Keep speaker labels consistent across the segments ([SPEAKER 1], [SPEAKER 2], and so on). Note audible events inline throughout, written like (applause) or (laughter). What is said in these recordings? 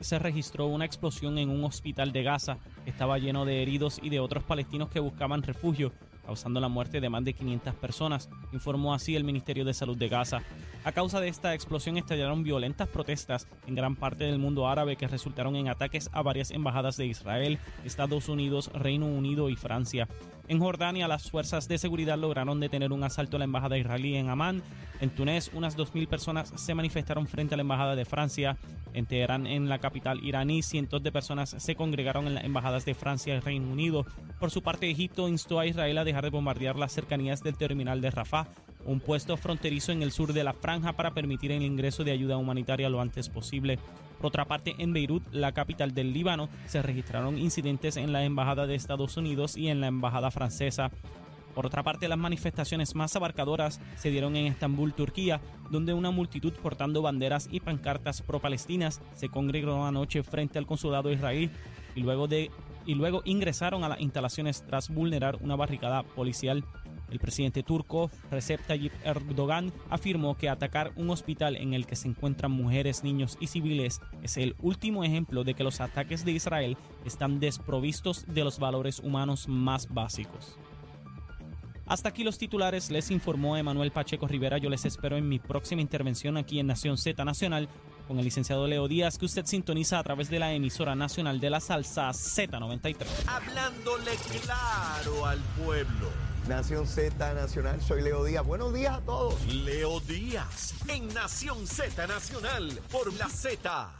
[SPEAKER 1] se registró una explosión en un hospital de Gaza que estaba lleno de heridos y de otros palestinos que buscaban refugio, causando la muerte de más de 500 personas, informó así el Ministerio de Salud de Gaza. A causa de esta explosión estallaron violentas protestas en gran parte del mundo árabe que resultaron en ataques a varias embajadas de Israel, Estados Unidos, Reino Unido y Francia. En Jordania, las fuerzas de seguridad lograron detener un asalto a la embajada israelí en Amán. En Túnez, unas 2.000 personas se manifestaron frente a la embajada de Francia. En Teherán, en la capital iraní, cientos de personas se congregaron en las embajadas de Francia y Reino Unido. Por su parte, Egipto instó a Israel a dejar de bombardear las cercanías del terminal de Rafah, un puesto fronterizo en el sur de la franja para permitir el ingreso de ayuda humanitaria lo antes posible. Por otra parte, en Beirut, la capital del Líbano, se registraron incidentes en la embajada de Estados Unidos y en la embajada francesa. Por otra parte, las manifestaciones más abarcadoras se dieron en Estambul, Turquía, donde una multitud portando banderas y pancartas pro-palestinas se congregó anoche frente al consulado israelí y luego, de, y luego ingresaron a las instalaciones tras vulnerar una barricada policial. El presidente turco Recep Tayyip Erdogan afirmó que atacar un hospital en el que se encuentran mujeres, niños y civiles es el último ejemplo de que los ataques de Israel están desprovistos de los valores humanos más básicos. Hasta aquí los titulares, les informó Emanuel Pacheco Rivera. Yo les espero en mi próxima intervención aquí en Nación Z Nacional con el licenciado Leo Díaz, que usted sintoniza a través de la emisora nacional de la salsa Z93.
[SPEAKER 2] Hablándole claro al pueblo.
[SPEAKER 3] Nación Z Nacional, soy Leo Díaz. Buenos días a todos.
[SPEAKER 2] Leo Díaz en Nación Z Nacional por la Z.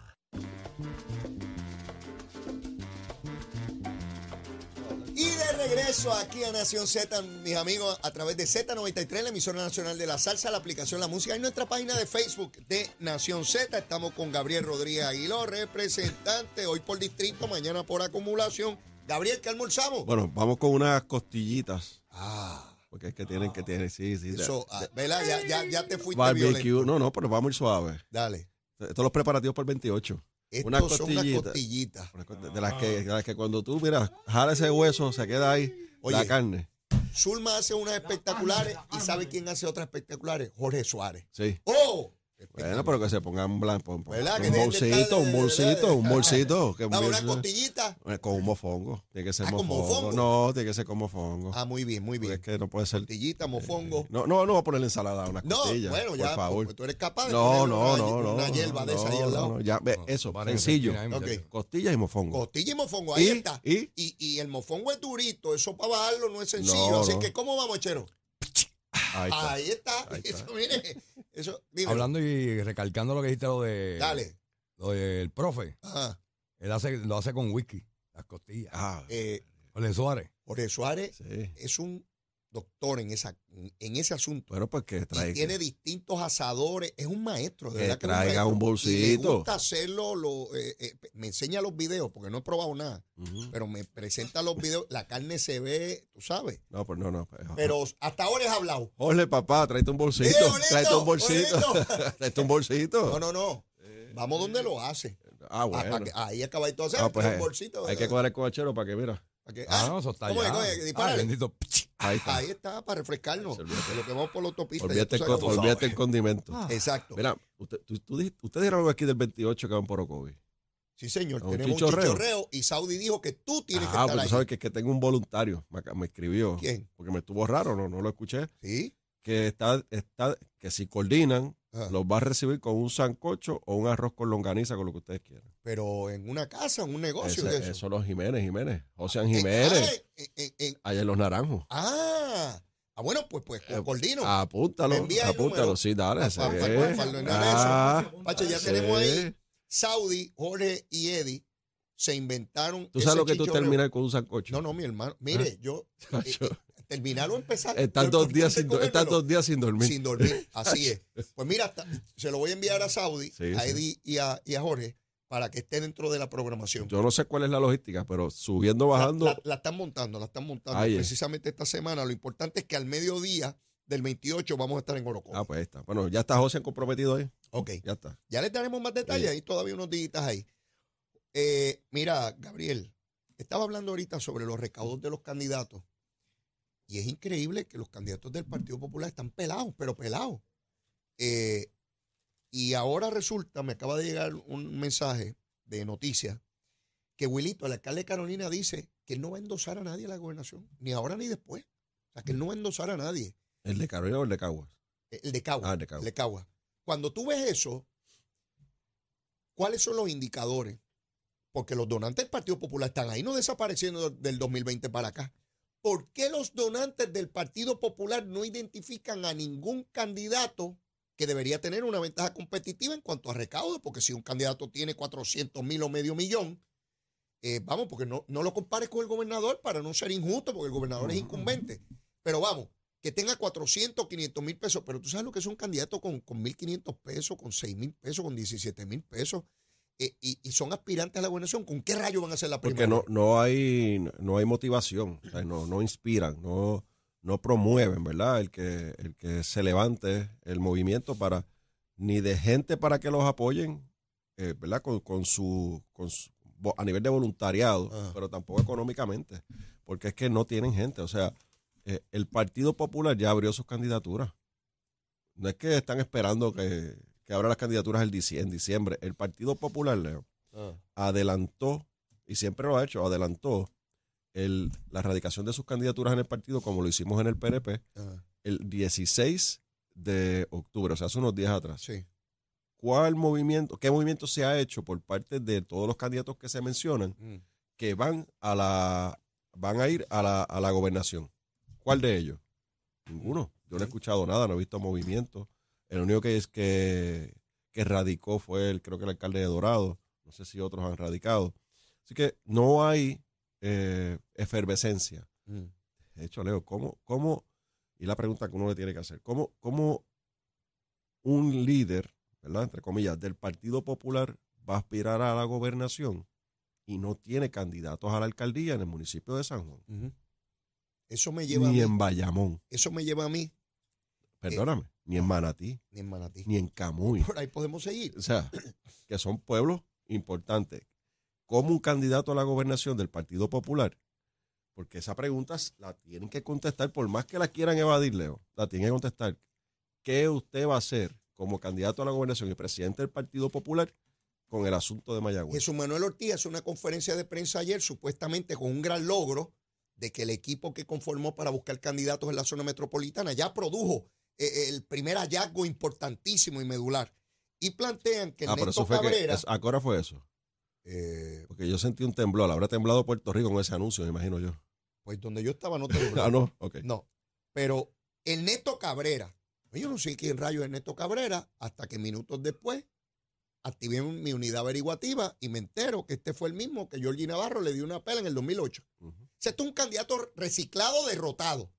[SPEAKER 3] Y de regreso aquí a Nación Z, mis amigos, a través de Z93, la emisora nacional de la salsa, la aplicación La Música, y nuestra página de Facebook de Nación Z. Estamos con Gabriel Rodríguez Aguiló, representante, hoy por distrito, mañana por acumulación. Gabriel, ¿qué almorzamos?
[SPEAKER 4] Bueno, vamos con unas costillitas.
[SPEAKER 3] Ah,
[SPEAKER 4] Porque es que tienen que tener, sí, sí. de-
[SPEAKER 3] eso, ah,
[SPEAKER 4] de-
[SPEAKER 3] ¿verdad? Ya, ya, ya te fuiste
[SPEAKER 4] barbecue.
[SPEAKER 3] violento.
[SPEAKER 4] No, no, pero vamos a ir suave.
[SPEAKER 3] Dale.
[SPEAKER 4] Estos son los preparativos para el 28.
[SPEAKER 3] Estos son unas
[SPEAKER 4] costillitas. Una cosa De las que, de las que cuando tú, mira, jala ese hueso, se queda ahí
[SPEAKER 3] Oye.
[SPEAKER 4] la carne.
[SPEAKER 3] Zulma hace unas espectaculares y ¿sabe quién hace otras espectaculares? Jorge Suárez.
[SPEAKER 4] Sí.
[SPEAKER 3] ¡Oh!
[SPEAKER 4] Bueno, pero que se pongan blanco. Un bolsito, un bolsito, un bolsito. que
[SPEAKER 3] Dame una costillita.
[SPEAKER 4] Eh, Con un mofongo. Tiene que ser
[SPEAKER 3] Ah, ¿con
[SPEAKER 4] mofongo.
[SPEAKER 3] mofongo?
[SPEAKER 4] No, tiene que ser con mofongo.
[SPEAKER 3] Ah, muy bien, muy
[SPEAKER 4] Porque
[SPEAKER 3] bien.
[SPEAKER 4] es que no puede ser.
[SPEAKER 3] Costillita, mofongo.
[SPEAKER 4] No, no, no voy a ponerle ensalada una
[SPEAKER 3] No,
[SPEAKER 4] costilla.
[SPEAKER 3] bueno, ya,
[SPEAKER 4] Por favor.
[SPEAKER 3] pues, tú eres capaz de
[SPEAKER 4] No, no,
[SPEAKER 3] una,
[SPEAKER 4] no, no.
[SPEAKER 3] una hierba de esa ahí
[SPEAKER 4] no,
[SPEAKER 3] al lado.
[SPEAKER 4] no, ya, ve, eso, sencillo.
[SPEAKER 5] ahí,
[SPEAKER 3] Ok.
[SPEAKER 5] muchacho.
[SPEAKER 4] Costillas y mofongo.
[SPEAKER 3] Costilla y mofongo, ahí
[SPEAKER 4] ¿Y?
[SPEAKER 3] está.
[SPEAKER 4] ¿Y?
[SPEAKER 3] Y, y el mofongo es durito, eso para bajarlo no es sencillo. Así que, ¿cómo vamos, chero?
[SPEAKER 4] Ahí está.
[SPEAKER 3] Ahí está.
[SPEAKER 4] Ahí está.
[SPEAKER 3] Eso, (laughs) mire, eso.
[SPEAKER 5] Hablando y recalcando lo que dijiste lo de
[SPEAKER 3] Dale.
[SPEAKER 5] lo del profe,
[SPEAKER 3] Ajá.
[SPEAKER 5] él hace, lo hace con whisky, las costillas.
[SPEAKER 4] Ah,
[SPEAKER 3] Eh,
[SPEAKER 5] Jorge Suárez.
[SPEAKER 3] Jorge Suárez
[SPEAKER 4] sí.
[SPEAKER 3] es un doctor en, esa, en ese asunto.
[SPEAKER 4] Bueno, pues que
[SPEAKER 3] Y
[SPEAKER 4] traiga.
[SPEAKER 3] tiene distintos asadores. Es un maestro, de
[SPEAKER 4] Que
[SPEAKER 3] verdad que es
[SPEAKER 4] traiga un.
[SPEAKER 3] Y me
[SPEAKER 4] bolsito.
[SPEAKER 3] gusta hacerlo. Lo, eh, eh, me enseña los videos, porque no he probado nada. Pero me presenta los videos. La carne se ve, tú sabes.
[SPEAKER 4] No, pues no, no. pues,
[SPEAKER 3] Pero hasta ahora he hablado.
[SPEAKER 4] Jorge, papá, tráete un bolsito.
[SPEAKER 3] ¡Eh,
[SPEAKER 4] tráete un bolsito. (laughs) tráete un bolsito.
[SPEAKER 3] No, no, no. Vamos donde lo hace.
[SPEAKER 4] Ah, bueno.
[SPEAKER 3] que- ahí acabadito de hacer.
[SPEAKER 4] Ah, pues,
[SPEAKER 3] un
[SPEAKER 4] eh,
[SPEAKER 3] bolsito.
[SPEAKER 4] Hay que coger el cobachero para que, mira.
[SPEAKER 3] Que-
[SPEAKER 5] Ah,
[SPEAKER 3] ah,
[SPEAKER 5] no, eso está
[SPEAKER 3] ¿cómo
[SPEAKER 5] allá.
[SPEAKER 3] que?
[SPEAKER 5] Ah,
[SPEAKER 3] Dispárale.
[SPEAKER 5] bendito.
[SPEAKER 4] Ahí está.
[SPEAKER 3] Ahí está, para refrescarnos. De lo que vamos por la autopista.
[SPEAKER 4] Olvídate, el, olvídate condimento.
[SPEAKER 3] Exacto.
[SPEAKER 4] Mira, usted, tú, ustedes dijeron algo aquí del 28 que van por Ocovi.
[SPEAKER 3] Sí, señor.
[SPEAKER 4] Un
[SPEAKER 3] Tenemos un
[SPEAKER 4] chichorreo.
[SPEAKER 3] chichorreo y Saudi dijo que tú tienes que
[SPEAKER 4] Ah,
[SPEAKER 3] estar
[SPEAKER 4] pues
[SPEAKER 3] ahí.
[SPEAKER 4] tú sabes que, que tengo un voluntario. Me escribió.
[SPEAKER 3] ¿Quién?
[SPEAKER 4] Porque me estuvo raro, no, no lo escuché.
[SPEAKER 3] Sí.
[SPEAKER 4] Que está, está, que si coordinan,
[SPEAKER 3] Ah.
[SPEAKER 4] los va a recibir con un sancocho o un arroz con longaniza, con lo que ustedes quieran.
[SPEAKER 3] Pero en una casa, en un negocio
[SPEAKER 4] Ese-
[SPEAKER 3] de eso.
[SPEAKER 4] Eso los Jiménez, Jiménez. José
[SPEAKER 3] Eh,
[SPEAKER 4] Jiménez.
[SPEAKER 3] ah, en- en- en-
[SPEAKER 4] Allá en Los Naranjos.
[SPEAKER 3] ah, ah, bueno, pues, pues,
[SPEAKER 4] Eh,
[SPEAKER 3] coordino.
[SPEAKER 4] Apúntalo, apúntalo, sí, dale.
[SPEAKER 3] Pa-
[SPEAKER 4] sí.
[SPEAKER 3] pa- pa- pa- pa- ordenar
[SPEAKER 4] Ah,
[SPEAKER 3] ya
[SPEAKER 4] sí.
[SPEAKER 3] tenemos ahí. Saudi, Jorge y Eddie se inventaron.
[SPEAKER 4] Tú sabes
[SPEAKER 3] ese
[SPEAKER 4] lo que tú terminas con un sancocho.
[SPEAKER 3] No, no, mi hermano. Mire, yo. (laughs) eh, eh, terminar o empezar.
[SPEAKER 4] Estás
[SPEAKER 3] lo
[SPEAKER 4] dos, días sin,
[SPEAKER 3] es
[SPEAKER 4] do- estás
[SPEAKER 3] comérmelo.
[SPEAKER 4] dos días sin dormir.
[SPEAKER 3] Sin dormir, (laughs) así es. Pues mira, hasta- se lo voy a enviar a Saudi,
[SPEAKER 4] Sí,
[SPEAKER 3] a
[SPEAKER 4] sí.
[SPEAKER 3] Eddie y a, y a Jorge para que esté dentro de la programación.
[SPEAKER 4] Yo no sé cuál es la logística, pero subiendo, bajando.
[SPEAKER 3] La, la están montando, la están montando
[SPEAKER 4] Ahí
[SPEAKER 3] precisamente esta semana. Lo importante es que al mediodía del 28 vamos a estar en Oroco.
[SPEAKER 4] Ah, pues ahí está. Bueno, ya está José comprometido ahí.
[SPEAKER 3] ok,
[SPEAKER 4] Ya está.
[SPEAKER 3] ya les daremos más detalles, hay todavía unos días ahí. Eh, mira, Gabriel, estaba hablando ahorita sobre los recaudos de los candidatos y es increíble que los candidatos del Partido Popular están pelados, pero pelados. Eh, y ahora resulta, me acaba de llegar un mensaje de noticias que Wilito, el alcalde de Carolina, dice que él no va a endosar a nadie a la gobernación, ni ahora ni después. O sea, que él no va a endosar a nadie.
[SPEAKER 4] ¿El de Carolina o el de Caguas?
[SPEAKER 3] El de Cagua.
[SPEAKER 4] Ah, el de Cagua.
[SPEAKER 3] el de Cagua. Cuando tú ves eso, ¿cuáles son los indicadores? Porque los donantes del Partido Popular están ahí, no desapareciendo del 2020 para acá. ¿Por qué los donantes del Partido Popular no identifican a ningún candidato que debería tener una ventaja competitiva en cuanto a recaudo? Porque si un candidato tiene 400 mil o medio millón, eh, vamos, porque no, no lo compares con el gobernador para no ser injusto, porque el gobernador es incumbente. Pero vamos, que tenga 400, 500 mil pesos, pero tú sabes lo que es un candidato con, con 1.500 pesos, con 6 mil pesos, con 17 mil pesos, y, y son aspirantes a la gobernación. ¿Con qué rayo van a hacer la
[SPEAKER 4] Porque
[SPEAKER 3] primaria?
[SPEAKER 4] no, no hay no hay motivación, o sea, no, no inspiran, no, no promueven, ¿verdad? El que, el que se levante el movimiento para, ni de gente para que los apoyen, eh, ¿verdad? Con, con su, con su- a nivel de voluntariado, pero tampoco económicamente, porque es que no tienen gente, o sea, eh, el Partido Popular ya abrió sus candidaturas. No es que están esperando que, que abra las candidaturas el en diciembre. El Partido Popular, Leo,
[SPEAKER 3] Ah,
[SPEAKER 4] adelantó, y siempre lo ha hecho, adelantó el, la erradicación de sus candidaturas en el partido, como lo hicimos en el PNP,
[SPEAKER 3] ah,
[SPEAKER 4] el 16 de octubre, o sea, hace unos días atrás.
[SPEAKER 3] sí.
[SPEAKER 4] ¿Cuál movimiento, qué movimiento se ha hecho por parte de todos los candidatos que se mencionan
[SPEAKER 3] Mm.
[SPEAKER 4] que van a la van a ir a la, a la gobernación? ¿Cuál de ellos? Ninguno. Yo no he escuchado nada, no he visto movimiento. El único que es que, que radicó fue el, creo que el alcalde de Dorado. No sé si otros han radicado. Así que no hay eh, efervescencia.
[SPEAKER 3] Mm.
[SPEAKER 4] De hecho, Leo, ¿cómo, cómo, y la pregunta que uno le tiene que hacer, ¿cómo, cómo un líder, ¿verdad? Entre comillas, del Partido Popular va a aspirar a la gobernación y no tiene candidatos a la alcaldía en el municipio de San Juan?
[SPEAKER 3] Eso me lleva a
[SPEAKER 4] Ni
[SPEAKER 3] mí.
[SPEAKER 4] en Bayamón,
[SPEAKER 3] Eso me lleva a mí,
[SPEAKER 4] perdóname, ni en Manatí,
[SPEAKER 3] ni en Manatí.
[SPEAKER 4] ni en Camuy.
[SPEAKER 3] Por ahí podemos seguir.
[SPEAKER 4] O sea, (clears throat) que son pueblos importantes. ¿Cómo un candidato a la gobernación del Partido Popular? Porque esa pregunta la tienen que contestar, por más que la quieran evadir, Leo, la tienen que contestar. ¿Qué usted va a hacer como candidato a la gobernación y presidente del Partido Popular con el asunto de Mayagüez?
[SPEAKER 3] Jesús Manuel Ortiz hace una conferencia de prensa ayer, supuestamente con un gran logro de que el equipo que conformó para buscar candidatos en la zona metropolitana ya produjo el primer hallazgo importantísimo y medular. Y plantean que
[SPEAKER 4] ah, pero
[SPEAKER 3] Ernesto
[SPEAKER 4] eso fue
[SPEAKER 3] Cabrera,
[SPEAKER 4] que. ¿A qué hora fue eso?
[SPEAKER 3] eh,
[SPEAKER 4] Porque yo sentí un temblor. Habrá temblado Puerto Rico con ese anuncio, me imagino yo.
[SPEAKER 3] pues donde yo estaba no (laughs) te
[SPEAKER 4] ah, no. Ok.
[SPEAKER 3] No, pero Ernesto Cabrera, yo no sé quién rayo es Ernesto Cabrera, hasta que minutos después activé mi unidad averiguativa y me entero que este fue el mismo que Georgie Navarro le dio una pela en el 2008.
[SPEAKER 4] Ujú.
[SPEAKER 3] O sea, este es un candidato reciclado, derrotado.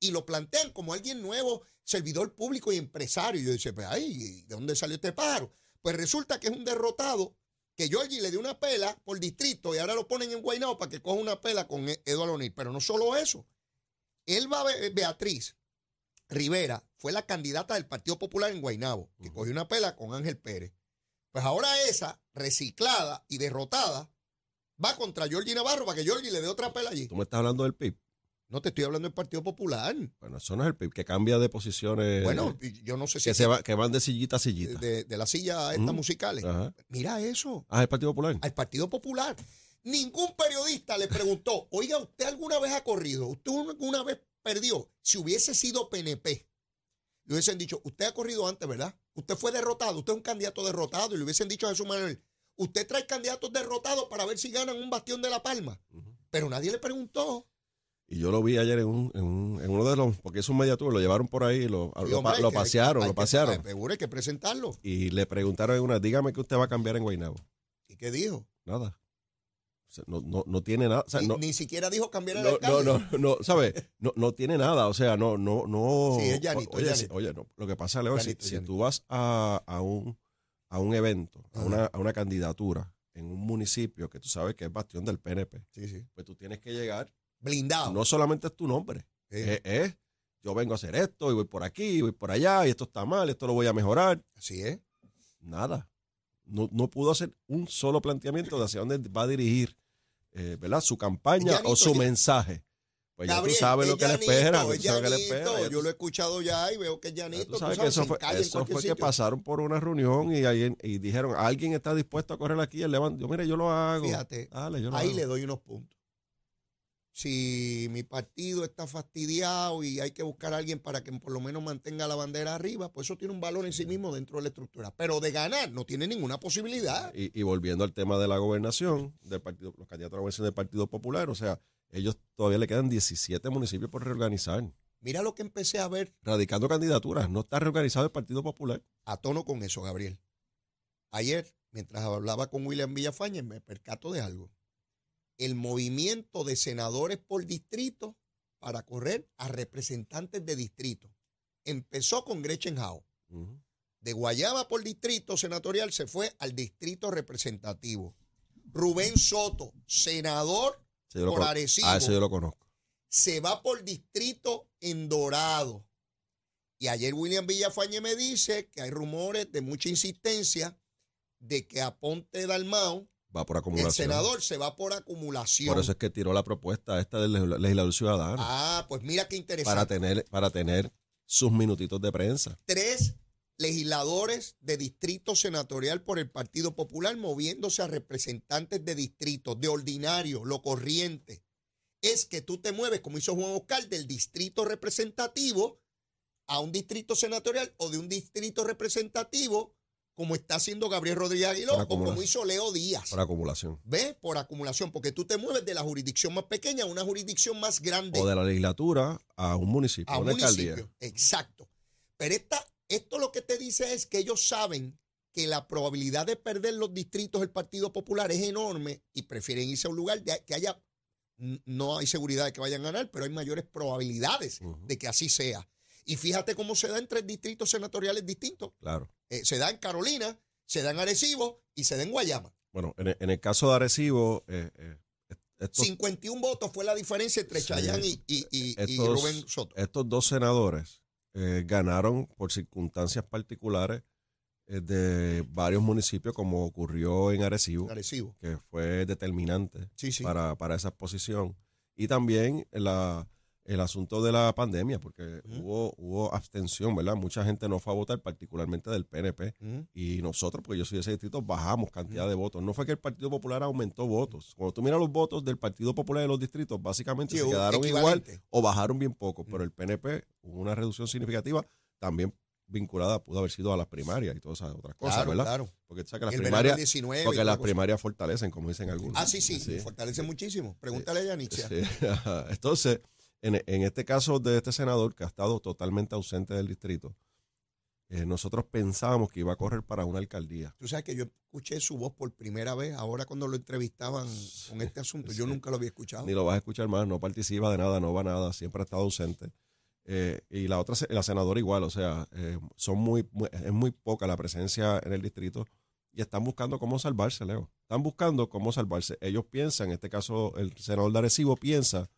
[SPEAKER 3] Y lo plantean como alguien nuevo, servidor público y empresario. Y yo dice, pues, ay, ¿de dónde salió este pájaro? Pues resulta que es un derrotado que Georgie le dio una pela por distrito y ahora lo ponen en Guaynabo para que coja una pela con E- Eduardo O'Neill. Pero no solo eso. Elba Be- Beatriz Rivera fue la candidata del Partido Popular en Guaynabo, que
[SPEAKER 4] Ujú.
[SPEAKER 3] cogió una pela con Ángel Pérez. Pues ahora esa, reciclada y derrotada, va contra Georgie Navarro para que Georgie le dé otra pela allí.
[SPEAKER 4] ¿Tú me estás hablando del PIB?
[SPEAKER 3] No te estoy hablando del Partido Popular.
[SPEAKER 4] Bueno, eso no es el PIB, que cambia de posiciones.
[SPEAKER 3] bueno, y yo no sé si
[SPEAKER 4] que, se va, que van de sillita a sillita.
[SPEAKER 3] de, de la silla estas
[SPEAKER 4] Ujú.
[SPEAKER 3] musicales.
[SPEAKER 4] Ajá.
[SPEAKER 3] Mira eso,
[SPEAKER 4] Ah, el Partido Popular.
[SPEAKER 3] al Partido Popular. Ningún periodista le preguntó, oiga, ¿usted alguna vez ha corrido? ¿Usted alguna vez perdió? Si hubiese sido PNP, le hubiesen dicho, usted ha corrido antes, ¿verdad? Usted fue derrotado, usted es un candidato derrotado. Y le hubiesen dicho a Jesús Manuel, usted trae candidatos derrotados para ver si ganan un bastión de La Palma. Pero nadie le preguntó.
[SPEAKER 4] Y yo lo vi ayer en, un, en, un- en uno de los, porque es un media tour, lo llevaron por ahí, lo, lo,
[SPEAKER 3] hombre,
[SPEAKER 4] pa-
[SPEAKER 3] hay
[SPEAKER 4] lo pasearon,
[SPEAKER 3] hay
[SPEAKER 4] lo
[SPEAKER 3] que-
[SPEAKER 4] pasearon.
[SPEAKER 3] Seguro hay que presentarlo.
[SPEAKER 4] Y le preguntaron en una, dígame que usted va a cambiar en Guaynabo.
[SPEAKER 3] ¿Y qué dijo?
[SPEAKER 4] Nada. O sea, no, no, no tiene nada. O sea,
[SPEAKER 3] ni,
[SPEAKER 4] no,
[SPEAKER 3] ni siquiera dijo cambiar el
[SPEAKER 4] no, no,
[SPEAKER 3] alcalde.
[SPEAKER 4] no, no, ¿sabes? No, no tiene nada. O sea, no, no, no.
[SPEAKER 3] Sí, es llanito,
[SPEAKER 4] oye,
[SPEAKER 3] es
[SPEAKER 4] si-
[SPEAKER 3] llanito.
[SPEAKER 4] oye, no. Lo que pasa, Leo, si,
[SPEAKER 3] Llanito,
[SPEAKER 4] si tú vas a, a un, a un evento, a una, a una candidatura en un municipio que tú sabes que es bastión del PNP,
[SPEAKER 3] Sí, sí.
[SPEAKER 4] pues tú tienes que llegar.
[SPEAKER 3] Blindado.
[SPEAKER 4] No solamente es tu nombre,
[SPEAKER 3] Sí.
[SPEAKER 4] es, es, yo vengo a hacer esto y voy por aquí, y voy por allá, y esto está mal, esto lo voy a mejorar.
[SPEAKER 3] Así es.
[SPEAKER 4] Nada. No, no pudo hacer un solo planteamiento de hacia dónde va a dirigir eh, ¿verdad? su campaña o su
[SPEAKER 3] ya-
[SPEAKER 4] mensaje. Pues ya tú sabes
[SPEAKER 3] es
[SPEAKER 4] lo que le espera.
[SPEAKER 3] es
[SPEAKER 4] tú sabes que le
[SPEAKER 3] llanito.
[SPEAKER 4] espera. ya
[SPEAKER 3] Yo lo he escuchado ya y veo que es
[SPEAKER 4] ya
[SPEAKER 3] llanito.
[SPEAKER 4] tú
[SPEAKER 3] tú
[SPEAKER 4] sabes que eso fue, eso fue que pasaron por una reunión y, ahí, y dijeron, alguien está dispuesto a correr aquí. Él levantó, yo, mire, yo lo hago.
[SPEAKER 3] Fíjate,
[SPEAKER 4] Dale, yo lo
[SPEAKER 3] ahí
[SPEAKER 4] hago.
[SPEAKER 3] le doy unos puntos. Si mi partido está fastidiado y hay que buscar a alguien para que por lo menos mantenga la bandera arriba, pues eso tiene un valor en sí mismo dentro de la estructura. Pero de ganar no tiene ninguna posibilidad.
[SPEAKER 4] Y, y volviendo al tema de la gobernación, del partido, los candidatos a la gobernación del Partido Popular, o sea, ellos todavía le quedan 17 municipios por reorganizar.
[SPEAKER 3] Mira lo que empecé a ver
[SPEAKER 4] Radicando candidaturas, no está reorganizado el Partido Popular.
[SPEAKER 3] a tono con eso, Gabriel. Ayer, mientras hablaba con William Villafañez, me percato de algo. El movimiento de senadores por distrito para correr a representantes de distrito. Empezó con Gretchen Howe. De Guayaba por distrito senatorial se fue al distrito representativo. Rubén Soto, senador,
[SPEAKER 4] lo
[SPEAKER 3] Por Arecibo.
[SPEAKER 4] Ah, ese yo lo conozco.
[SPEAKER 3] se va por distrito en Dorado. Y ayer William Villafañe me dice que hay rumores de mucha insistencia de que a Ponte Dalmau,
[SPEAKER 4] Va por
[SPEAKER 3] el
[SPEAKER 4] acumulación.
[SPEAKER 3] senador, se va por acumulación.
[SPEAKER 4] Por eso es que tiró la propuesta esta del legisla- legislador ciudadano.
[SPEAKER 3] Ah, pues mira qué
[SPEAKER 4] para
[SPEAKER 3] interesante.
[SPEAKER 4] tener, para tener sus minutitos de prensa.
[SPEAKER 3] Tres legisladores de distrito senatorial por el Partido Popular moviéndose a representantes de distritos, de ordinario, lo corriente. Es que tú te mueves, como hizo Juan Oscar, del distrito representativo a un distrito senatorial o de un distrito representativo, como está haciendo Gabriel Rodríguez Aguiló o como hizo Leo Díaz.
[SPEAKER 4] Por acumulación.
[SPEAKER 3] ¿Ves? Por acumulación, porque tú te mueves de la jurisdicción más pequeña a una jurisdicción más grande
[SPEAKER 4] O de la legislatura a un municipio,
[SPEAKER 3] a un
[SPEAKER 4] una alcaldía.
[SPEAKER 3] municipio. Exacto. Pero esta, esto lo que te dice es que ellos saben que la probabilidad de perder los distritos del Partido Popular es enorme y prefieren irse a un lugar de que haya, no hay seguridad de que vayan a ganar, pero hay mayores probabilidades de que así sea. Y fíjate cómo se da en tres distritos senatoriales distintos.
[SPEAKER 4] Claro.
[SPEAKER 3] Eh, se da en Carolina, se da en Arecibo y se da en Guayama.
[SPEAKER 4] Bueno, en el, en el caso de Arecibo, eh, eh, estos,
[SPEAKER 3] 51 votos fue la diferencia entre
[SPEAKER 4] Sí.
[SPEAKER 3] Chayán y, y- y- y
[SPEAKER 4] Estos-
[SPEAKER 3] Rubén Soto.
[SPEAKER 4] estos dos senadores eh, ganaron por circunstancias particulares eh, de varios municipios, como ocurrió en Arecibo,
[SPEAKER 3] Arecibo.
[SPEAKER 4] que fue determinante
[SPEAKER 3] Sí, sí.
[SPEAKER 4] para, para esa posición. Y también la, el asunto de la pandemia, porque hubo, hubo abstención, ¿verdad? Mucha gente no fue a votar, particularmente del PNP. Y nosotros, porque yo soy de ese distrito, bajamos cantidad de votos. No fue que el Partido Popular aumentó votos. Cuando tú miras los votos del Partido Popular de los distritos, básicamente
[SPEAKER 3] Sí,
[SPEAKER 4] se quedaron igual o bajaron bien poco. Pero el PNP hubo una reducción significativa, también vinculada pudo haber sido a las primarias y todas esas otras cosas,
[SPEAKER 3] Claro,
[SPEAKER 4] ¿verdad?
[SPEAKER 3] claro.
[SPEAKER 4] Porque tú sabes que las
[SPEAKER 3] El
[SPEAKER 4] primarias,
[SPEAKER 3] 19 y
[SPEAKER 4] porque las
[SPEAKER 3] cosa.
[SPEAKER 4] primarias fortalecen, como dicen algunos.
[SPEAKER 3] Ah, sí, sí, fortalece muchísimo. Pregúntale a
[SPEAKER 4] ajá. (laughs) Entonces, en, en este caso de este senador que ha estado totalmente ausente del distrito, eh, nosotros pensábamos que iba a correr para una alcaldía.
[SPEAKER 3] Tú sabes que yo escuché su voz por primera vez ahora cuando lo entrevistaban con este asunto. Yo nunca lo había escuchado.
[SPEAKER 4] Ni lo vas a escuchar más, no participa de nada, no va a nada, siempre ha estado ausente. Eh, y la otra, la senadora igual, o sea, eh, son muy, muy- es muy poca la presencia en el distrito y están buscando cómo salvarse, Leo. Están buscando cómo salvarse. Ellos piensan, en este caso el senador de Arecibo piensa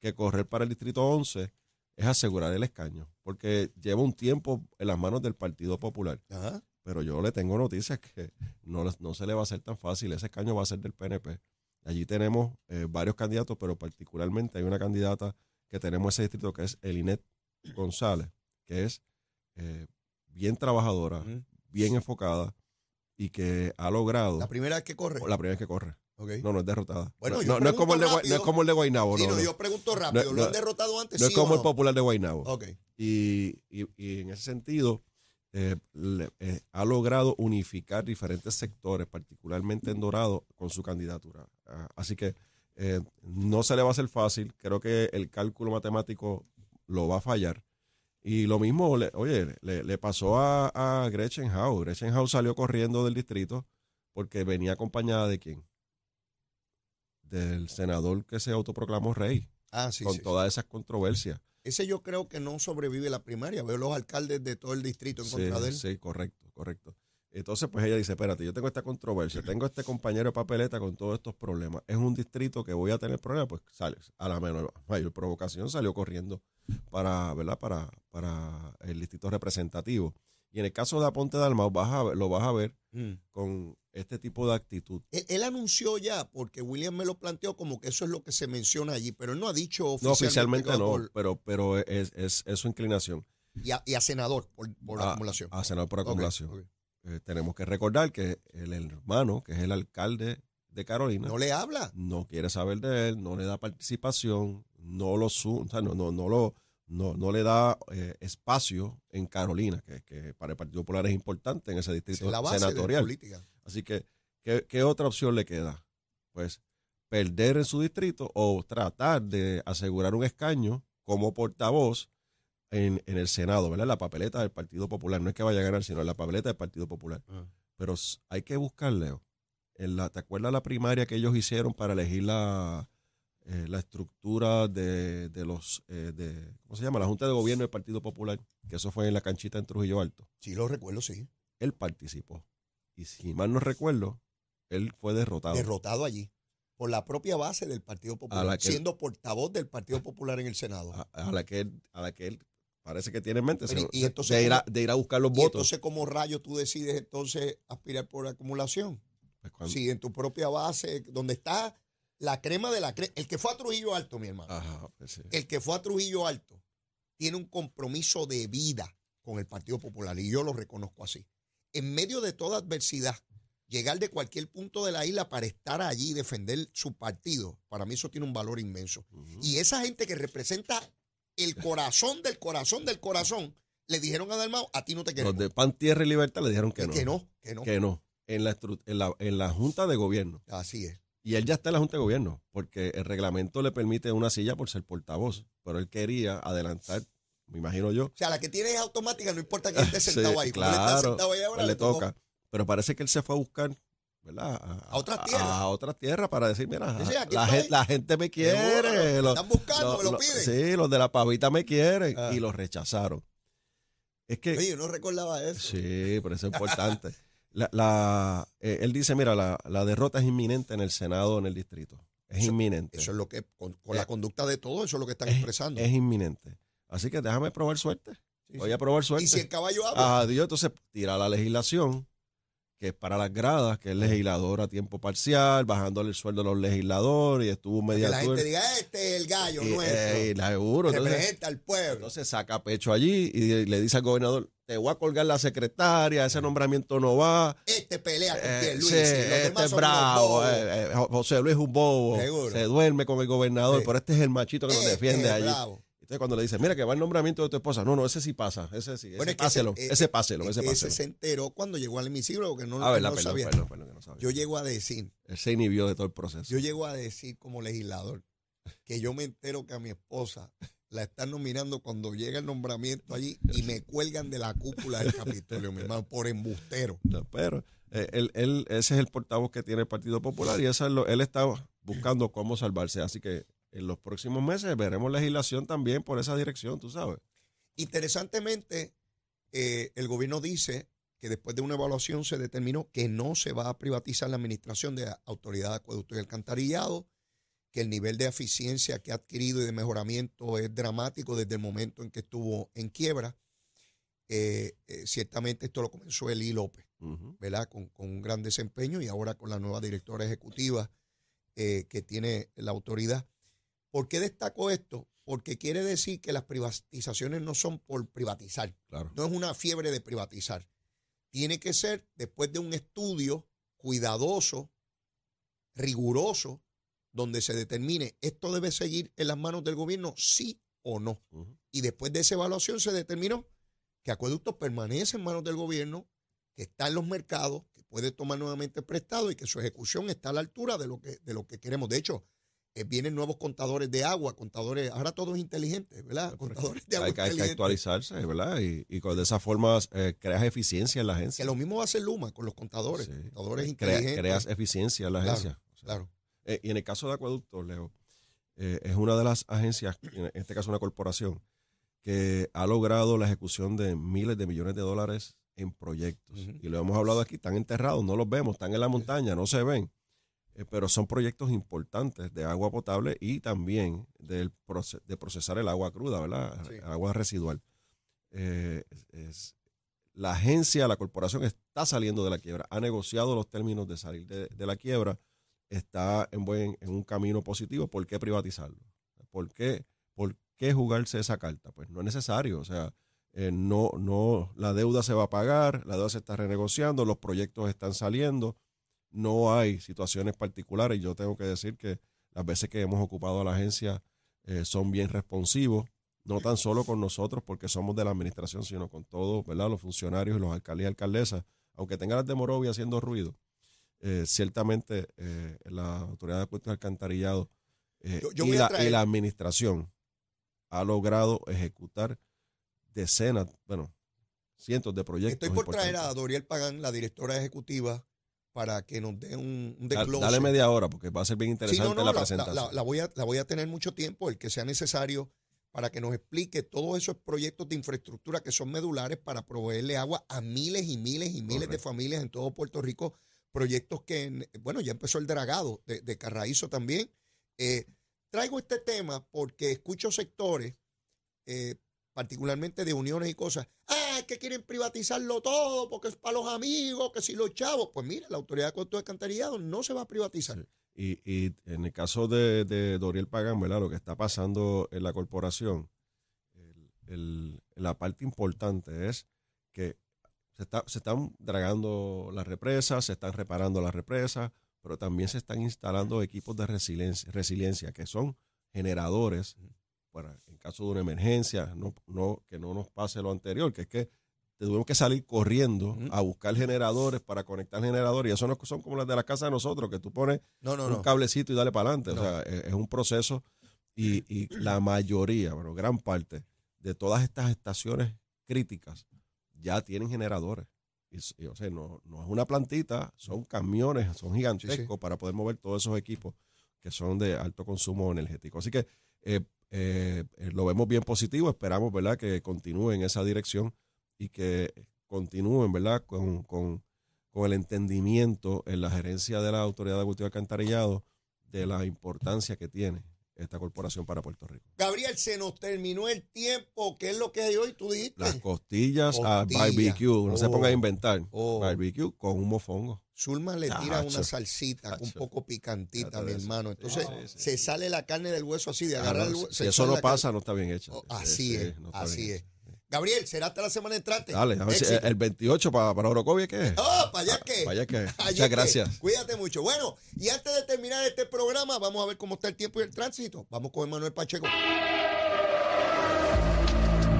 [SPEAKER 4] que correr para el distrito 11 es asegurar el escaño, porque lleva un tiempo en las manos del Partido Popular.
[SPEAKER 3] Ajá.
[SPEAKER 4] Pero yo le tengo noticias que no, no se le va a hacer tan fácil. Ese escaño va a ser del PNP. Allí tenemos eh, varios candidatos, pero particularmente hay una candidata que tenemos en ese distrito que es Elinet González, que es eh, bien trabajadora, bien enfocada y que ha logrado
[SPEAKER 3] La primera vez que corre.
[SPEAKER 4] la primera vez que corre. No, no es derrotada.
[SPEAKER 3] Bueno,
[SPEAKER 4] no, es como el de, no es como el de Guaynabo.
[SPEAKER 3] Sí,
[SPEAKER 4] no,
[SPEAKER 3] yo pregunto rápido. ¿Lo han derrotado antes?
[SPEAKER 4] No
[SPEAKER 3] sí
[SPEAKER 4] es como el popular de Guaynabo.
[SPEAKER 3] Ok.
[SPEAKER 4] Y, y- y en ese sentido, eh, le- eh, ha logrado unificar diferentes sectores, particularmente en Dorado, con su candidatura. Ah, así que eh, no se le va a hacer fácil. Creo que el cálculo matemático lo va a fallar. Y lo mismo, le- oye, le, le pasó a, a Gretchen Howe. Gretchen Howe salió corriendo del distrito porque venía acompañada de quién? Del senador que se autoproclamó rey,
[SPEAKER 3] Ah, sí,
[SPEAKER 4] con
[SPEAKER 3] sí.
[SPEAKER 4] todas esas controversias.
[SPEAKER 3] Ese yo creo que no sobrevive la primaria. Veo los alcaldes de todo el distrito en
[SPEAKER 4] Sí,
[SPEAKER 3] contra de él.
[SPEAKER 4] sí, correcto, correcto. Entonces, pues ella dice, espérate, yo tengo esta controversia, tengo este compañero de papeleta con todos estos problemas. Es un distrito que voy a tener problemas, pues sales. A la menor, mayor provocación salió corriendo para, ¿verdad? Para, para el distrito representativo. Y en el caso de Aponte Dalmau, vas a ver- lo vas a ver con este tipo de actitud.
[SPEAKER 3] Él, él anunció ya, porque William me lo planteó como que eso es lo que se menciona allí, pero él no ha dicho
[SPEAKER 4] No,
[SPEAKER 3] oficialmente.
[SPEAKER 4] oficialmente no,
[SPEAKER 3] por-
[SPEAKER 4] pero, pero es, es, es su inclinación.
[SPEAKER 3] y, a, y a senador por, por
[SPEAKER 4] a-
[SPEAKER 3] acumulación.
[SPEAKER 4] A senador por acumulación. Eh, tenemos que recordar que el hermano, que es el alcalde de Carolina,
[SPEAKER 3] No le habla.
[SPEAKER 4] no quiere saber de él, no le da participación, no lo su- o sea, no, no, no lo no, no le da eh, espacio en Carolina, que, que para el Partido Popular es importante en ese distrito
[SPEAKER 3] es la base de la
[SPEAKER 4] senatorial.
[SPEAKER 3] política.
[SPEAKER 4] Así que, ¿qué, qué otra opción le queda? Pues perder en su distrito o tratar de asegurar un escaño como portavoz en, en el Senado, ¿verdad? La papeleta del Partido Popular. No es que vaya a ganar, sino la papeleta del Partido Popular.
[SPEAKER 3] Ah.
[SPEAKER 4] Pero hay que buscar, Leo. En la, ¿Te acuerdas la primaria que ellos hicieron para elegir la, eh, la estructura de, de los, eh, de, ¿cómo se llama? La Junta de Gobierno del Partido Popular, que eso fue en la canchita en Trujillo Alto.
[SPEAKER 3] Sí, lo recuerdo, sí.
[SPEAKER 4] Él participó. Y si mal no recuerdo, él fue derrotado.
[SPEAKER 3] Derrotado allí. Por la propia base del Partido Popular.
[SPEAKER 4] que-
[SPEAKER 3] siendo portavoz del Partido Popular en el Senado.
[SPEAKER 4] a, a la que él, a la que él parece que tiene en mente
[SPEAKER 3] Pero y entonces
[SPEAKER 4] de, ir a,
[SPEAKER 3] cómo-
[SPEAKER 4] de ir a buscar los
[SPEAKER 3] y
[SPEAKER 4] votos.
[SPEAKER 3] entonces, ¿cómo rayo tú decides entonces aspirar por acumulación?
[SPEAKER 4] Pues
[SPEAKER 3] Si en tu propia base, donde está la crema de la crema. El que fue a Trujillo Alto, mi hermano.
[SPEAKER 4] Ajá, pues sí.
[SPEAKER 3] El que fue a Trujillo Alto tiene un compromiso de vida con el Partido Popular y yo lo reconozco así. En medio de toda adversidad, llegar de cualquier punto de la isla para estar allí y defender su partido, para mí eso tiene un valor inmenso. Y esa gente que representa el corazón del corazón del corazón, le dijeron a Dalmau, a ti no te
[SPEAKER 4] Los
[SPEAKER 3] queremos.
[SPEAKER 4] de Pan, Tierra y Libertad le dijeron que no.
[SPEAKER 3] que no, que no.
[SPEAKER 4] Que no. En la, en, la, en la Junta de Gobierno.
[SPEAKER 3] Así es.
[SPEAKER 4] Y él ya está en la Junta de Gobierno, porque el reglamento le permite una silla por ser portavoz. Pero él quería adelantar, me imagino yo.
[SPEAKER 3] O sea, la que tiene es automática, no importa (laughs) que esté
[SPEAKER 4] Sí,
[SPEAKER 3] sentado ahí. Como él está
[SPEAKER 4] claro,
[SPEAKER 3] sentado ahí ahora,
[SPEAKER 4] pues le
[SPEAKER 3] tocó.
[SPEAKER 4] toca. Pero parece que él se fue a buscar, ¿verdad?
[SPEAKER 3] A otras tierras.
[SPEAKER 4] A, otras tierras para decir, mira,
[SPEAKER 3] Sí, sí,
[SPEAKER 4] la,
[SPEAKER 3] estoy.
[SPEAKER 4] gen- la gente me quiere. Los-
[SPEAKER 3] están buscando, me lo
[SPEAKER 4] los-
[SPEAKER 3] piden.
[SPEAKER 4] Sí, los de la pavita me quieren.
[SPEAKER 3] Ah.
[SPEAKER 4] Y los rechazaron. Es que...
[SPEAKER 3] Oye, yo no recordaba eso.
[SPEAKER 4] Sí, pero eso es importante. (laughs) La, la- eh, él dice, mira, la, la derrota es inminente en el Senado, en el distrito. Es
[SPEAKER 3] Eso-
[SPEAKER 4] inminente.
[SPEAKER 3] Eso es lo que, con, con la
[SPEAKER 4] Eh,
[SPEAKER 3] conducta de todo, eso es lo que están
[SPEAKER 4] es,
[SPEAKER 3] expresando.
[SPEAKER 4] es inminente. Así que déjame probar suerte.
[SPEAKER 3] Sí,
[SPEAKER 4] Voy a probar suerte.
[SPEAKER 3] y si el caballo habla,
[SPEAKER 4] Adiós, entonces tira la legislación, que es para las gradas, que es legislador a tiempo parcial, bajándole el sueldo a los legisladores y estuvo
[SPEAKER 3] que
[SPEAKER 4] media
[SPEAKER 3] la gente diga, este es el gallo
[SPEAKER 4] y,
[SPEAKER 3] nuestro,
[SPEAKER 4] eh, y la seguro. Entonces,
[SPEAKER 3] representa al pueblo.
[SPEAKER 4] entonces saca pecho allí y le dice al gobernador, te voy a colgar la secretaria, ese nombramiento no va.
[SPEAKER 3] este pelea con
[SPEAKER 4] Eh,
[SPEAKER 3] los
[SPEAKER 4] este es bravo, eh, eh, José Luis es un bobo,
[SPEAKER 3] Seguro.
[SPEAKER 4] se duerme con el gobernador, pero este es el machito que nos
[SPEAKER 3] Este
[SPEAKER 4] defiende
[SPEAKER 3] es
[SPEAKER 4] allí.
[SPEAKER 3] bravo.
[SPEAKER 4] Entonces cuando le dice, mira que va el nombramiento de tu esposa, no, no, ese sí pasa, ese sí,
[SPEAKER 3] Bueno,
[SPEAKER 4] ese
[SPEAKER 3] es que
[SPEAKER 4] páselo,
[SPEAKER 3] ese-
[SPEAKER 4] ese,
[SPEAKER 3] eh,
[SPEAKER 4] páselo,
[SPEAKER 3] es
[SPEAKER 4] ese
[SPEAKER 3] que
[SPEAKER 4] páselo.
[SPEAKER 3] se enteró cuando llegó al hemiciclo, porque no,
[SPEAKER 4] Ah, verdad,
[SPEAKER 3] no
[SPEAKER 4] perdón,
[SPEAKER 3] sabía.
[SPEAKER 4] perdón, perdón, que no sabía.
[SPEAKER 3] Yo llego a decir,
[SPEAKER 4] Él se inhibió de todo el proceso.
[SPEAKER 3] yo llego a decir como legislador que yo me entero que a mi esposa la están nominando cuando llega el nombramiento allí y me cuelgan de la cúpula del Capitolio, mi hermano, por embustero.
[SPEAKER 4] No, pero eh, él, él- ese es el portavoz que tiene el Partido Popular y eso es lo- él está buscando cómo salvarse. Así que en los próximos meses veremos legislación también por esa dirección, tú sabes.
[SPEAKER 3] Interesantemente, eh, el gobierno dice que después de una evaluación se determinó que no se va a privatizar la administración de la Autoridad de Acueducto y Alcantarillado, que el nivel de eficiencia que ha adquirido y de mejoramiento es dramático desde el momento en que estuvo en quiebra. Eh, eh, ciertamente esto lo comenzó Eli López. ¿verdad? Con, con un gran desempeño y ahora con la nueva directora ejecutiva que tiene la autoridad. ¿Por qué destaco esto? Porque quiere decir que las privatizaciones no son por privatizar,
[SPEAKER 4] Claro.
[SPEAKER 3] no es una fiebre de privatizar. Tiene que ser después de un estudio cuidadoso, riguroso, donde se determine esto debe seguir en las manos del gobierno, sí o no. Y después de esa evaluación se determinó que Acueductos permanece en manos del gobierno, que está en los mercados, que puede tomar nuevamente prestado y que su ejecución está a la altura de lo que, de lo que queremos. De hecho, eh, vienen nuevos contadores de agua, contadores, ahora todo es inteligente, ¿verdad? Contadores de agua
[SPEAKER 4] Hay, que- hay que actualizarse, ¿verdad? Y, y con de esa forma eh, creas eficiencia en la
[SPEAKER 3] Que
[SPEAKER 4] agencia.
[SPEAKER 3] lo mismo hacer Luma con los contadores,
[SPEAKER 4] Sí.
[SPEAKER 3] contadores
[SPEAKER 4] Crea-
[SPEAKER 3] inteligentes.
[SPEAKER 4] creas eficiencia en la
[SPEAKER 3] Claro,
[SPEAKER 4] agencia. O sea,
[SPEAKER 3] Claro.
[SPEAKER 4] Eh, y en el caso de Acueductos, Leo, es una de las agencias, en este caso una corporación, que ha logrado la ejecución de miles de millones de dólares en proyectos. Y lo hemos hablado aquí, están enterrados, no los vemos, están en la montaña, no se ven. Eh, pero son proyectos importantes de agua potable y también del proce- de procesar el agua cruda, ¿verdad?
[SPEAKER 3] Sí.
[SPEAKER 4] Agua residual. Eh, es- la agencia, la corporación está saliendo de la quiebra, ha negociado los términos de salir de, de la quiebra, está en, buen, en un camino positivo. ¿Por qué privatizarlo? ¿Por qué, ¿Por qué jugarse esa carta? Pues no es necesario. O sea, eh, no, no, la deuda se va a pagar, la deuda se está renegociando, los proyectos están saliendo, no hay situaciones particulares. Yo tengo que decir que las veces que hemos ocupado a la agencia eh, son bien responsivos, no tan solo con nosotros porque somos de la administración, sino con todos, ¿verdad? Los funcionarios y los alcaldes y alcaldesas, aunque tengan las de Morovia haciendo ruido, eh, ciertamente eh, la autoridad de y alcantarillado
[SPEAKER 3] Yo- yo
[SPEAKER 4] y, la,
[SPEAKER 3] traer-
[SPEAKER 4] y la administración ha logrado ejecutar decenas, bueno, cientos de proyectos.
[SPEAKER 3] Estoy por traer a. Doriel Pagán, la directora ejecutiva, para que nos dé un, un desglose.
[SPEAKER 4] Dale media hora porque va a ser bien
[SPEAKER 3] Sí,
[SPEAKER 4] interesante
[SPEAKER 3] no, no,
[SPEAKER 4] la,
[SPEAKER 3] la,
[SPEAKER 4] presentación.
[SPEAKER 3] la- la voy a, la voy a tener mucho tiempo, el que sea necesario, para que nos explique todos esos proyectos de infraestructura que son medulares para proveerle agua a miles y miles y miles de familias en todo Puerto Rico. Proyectos que, en- bueno, ya empezó el dragado de, de Carraízo también. Eh, traigo este tema porque escucho sectores, eh, particularmente de uniones y cosas, ah, es que quieren privatizarlo todo porque es para los amigos, que si los chavos. Pues mira, la autoridad de Acueductos y Alcantarillado no se va a privatizar.
[SPEAKER 4] Y, y en el caso de, de Doriel Pagán, ¿verdad? Lo que está pasando en la corporación, el- el- la parte importante es que se, está- se están dragando las represas, se están reparando las represas, pero también se están instalando equipos de resiliencia, resiliencia que son generadores para en caso de una emergencia, no, no, que no nos pase lo anterior, que es que tuvimos que salir corriendo a buscar generadores para conectar generadores, y eso no son como las de la casa de nosotros, que tú pones
[SPEAKER 3] No, no,
[SPEAKER 4] un
[SPEAKER 3] no.
[SPEAKER 4] cablecito y dale para adelante. O sea, es, es un proceso y, y la mayoría, bueno, gran parte de todas estas estaciones críticas ya tienen generadores. Y, o sea, no, no es una plantita, son camiones, son gigantescos para poder mover todos esos equipos que son de alto consumo energético. Así que eh, eh, eh, lo vemos bien positivo, esperamos, ¿verdad?, que continúe en esa dirección y que continúen, ¿verdad?, con, con, con el entendimiento en la gerencia de la Autoridad de Agustín Alcantarillado de la importancia que tiene esta corporación para Puerto Rico.
[SPEAKER 3] Gabriel, se nos terminó el tiempo. ¿Qué es lo que hay hoy? Tú dijiste.
[SPEAKER 4] Las costillas a
[SPEAKER 3] Costilla.
[SPEAKER 4] barbecue, no se
[SPEAKER 3] Oh.
[SPEAKER 4] ponga a inventar.
[SPEAKER 3] Oh.
[SPEAKER 4] Barbecue con un mofongo.
[SPEAKER 3] Zulma le tira una salsita un poco picantita, mi hermano. Entonces
[SPEAKER 4] Sí, sí, sí.
[SPEAKER 3] se sale la carne del hueso así, de
[SPEAKER 4] Ah,
[SPEAKER 3] agarrar el hueso.
[SPEAKER 4] si eso no pasa, no está bien hecho.
[SPEAKER 3] Oh,
[SPEAKER 4] Sí,
[SPEAKER 3] así
[SPEAKER 4] sí,
[SPEAKER 3] es,
[SPEAKER 4] no
[SPEAKER 3] así es. Gabriel, ¿será hasta la semana entrante?
[SPEAKER 4] Dale, a ver si el 28 para, para Orocovi, ¿qué es? (laughs)
[SPEAKER 3] ¡Oh, para allá que!
[SPEAKER 4] Para (laughs) allá que. Muchas gracias.
[SPEAKER 3] Cuídate mucho. Bueno, y antes de terminar este programa, vamos a ver cómo está el tiempo y el tránsito. Vamos con Emanuel Pacheco.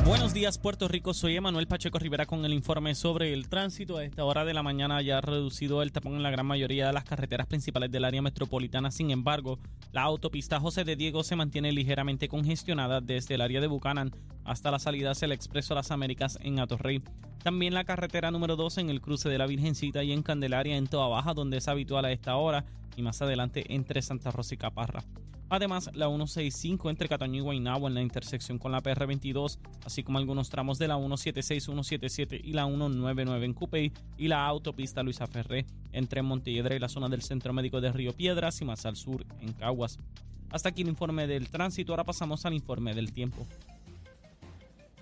[SPEAKER 1] Buenos días, Puerto Rico. Soy Emanuel Pacheco Rivera con el informe sobre el tránsito. A esta hora de la mañana ya ha reducido el tapón en la gran mayoría de las carreteras principales del área metropolitana. Sin embargo, la autopista José de Diego se mantiene ligeramente congestionada desde el área de Buchanan hasta la salida hacia el Expreso Las Américas en Atorrey. También la carretera número 2 en el cruce de la Virgencita y en Candelaria en Toa Baja, donde es habitual a esta hora, y más adelante entre Santa Rosa y Caparra. Además, la 165 entre Cataño y Guaynabo en la intersección con la PR22, así como algunos tramos de la 176, 177 y la 199 en Cupey y la autopista Luisa Ferré entre Montelledra y la zona del Centro Médico de Río Piedras y más al sur en Caguas. Hasta aquí el informe del tránsito, ahora pasamos al informe del tiempo.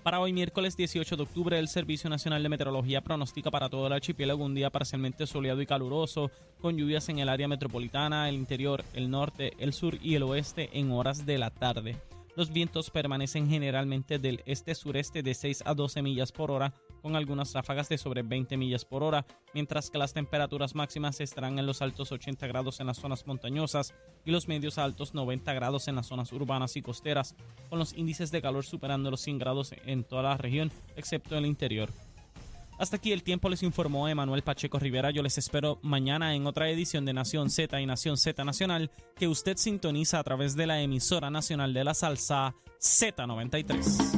[SPEAKER 1] Para hoy, miércoles 18 de octubre, el Servicio Nacional de Meteorología pronostica para todo el archipiélago un día parcialmente soleado y caluroso, con lluvias en el área metropolitana, el interior, el norte, el sur y el oeste en horas de la tarde. Los vientos permanecen generalmente del este-sureste de 6 a 12 millas por hora, con algunas ráfagas de sobre 20 millas por hora, mientras que las temperaturas máximas estarán en los altos 80 grados en las zonas montañosas y los medios a altos 90 grados en las zonas urbanas y costeras, con los índices de calor superando los 100 grados en toda la región, excepto el interior. Hasta aquí el tiempo les informó Emanuel Pacheco Rivera. Yo les espero mañana en otra edición de Nación Z y Nación Z Nacional que usted sintoniza a través de la emisora nacional de la salsa Z93.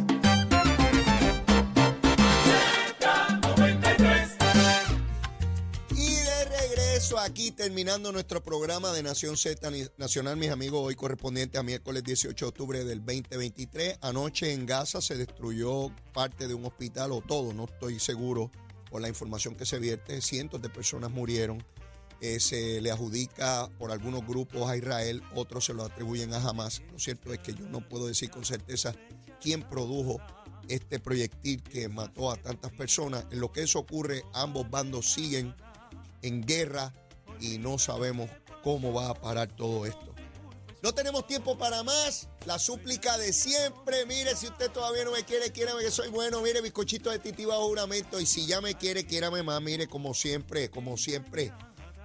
[SPEAKER 3] Aquí terminando nuestro programa de Nación Z Nacional, mis amigos, hoy correspondiente a miércoles 18 de octubre del 2023. Anoche en Gaza se destruyó parte de un hospital o todo, no estoy seguro por la información que se vierte. Cientos de personas murieron. Eh, se le adjudica por algunos grupos a Israel, otros se lo atribuyen a Hamas. Lo cierto es que yo no puedo decir con certeza quién produjo este proyectil que mató a tantas personas. En lo que eso ocurre, ambos bandos siguen en guerra y no sabemos cómo va a parar todo esto. No tenemos tiempo para más. La súplica de siempre. Mire, si usted todavía no me quiere, quiérame que soy bueno. Mire, bizcochito de titi juramento. Y si ya me quiere, quiérame más. Mire, como siempre, como siempre.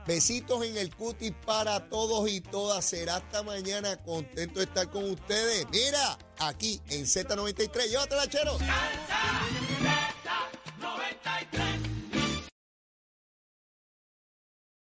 [SPEAKER 3] Besitos en el cutis para todos y todas. Será hasta mañana. Contento de estar con ustedes. Mira, aquí en Z93. Llévatela, chero.
[SPEAKER 6] Salsa,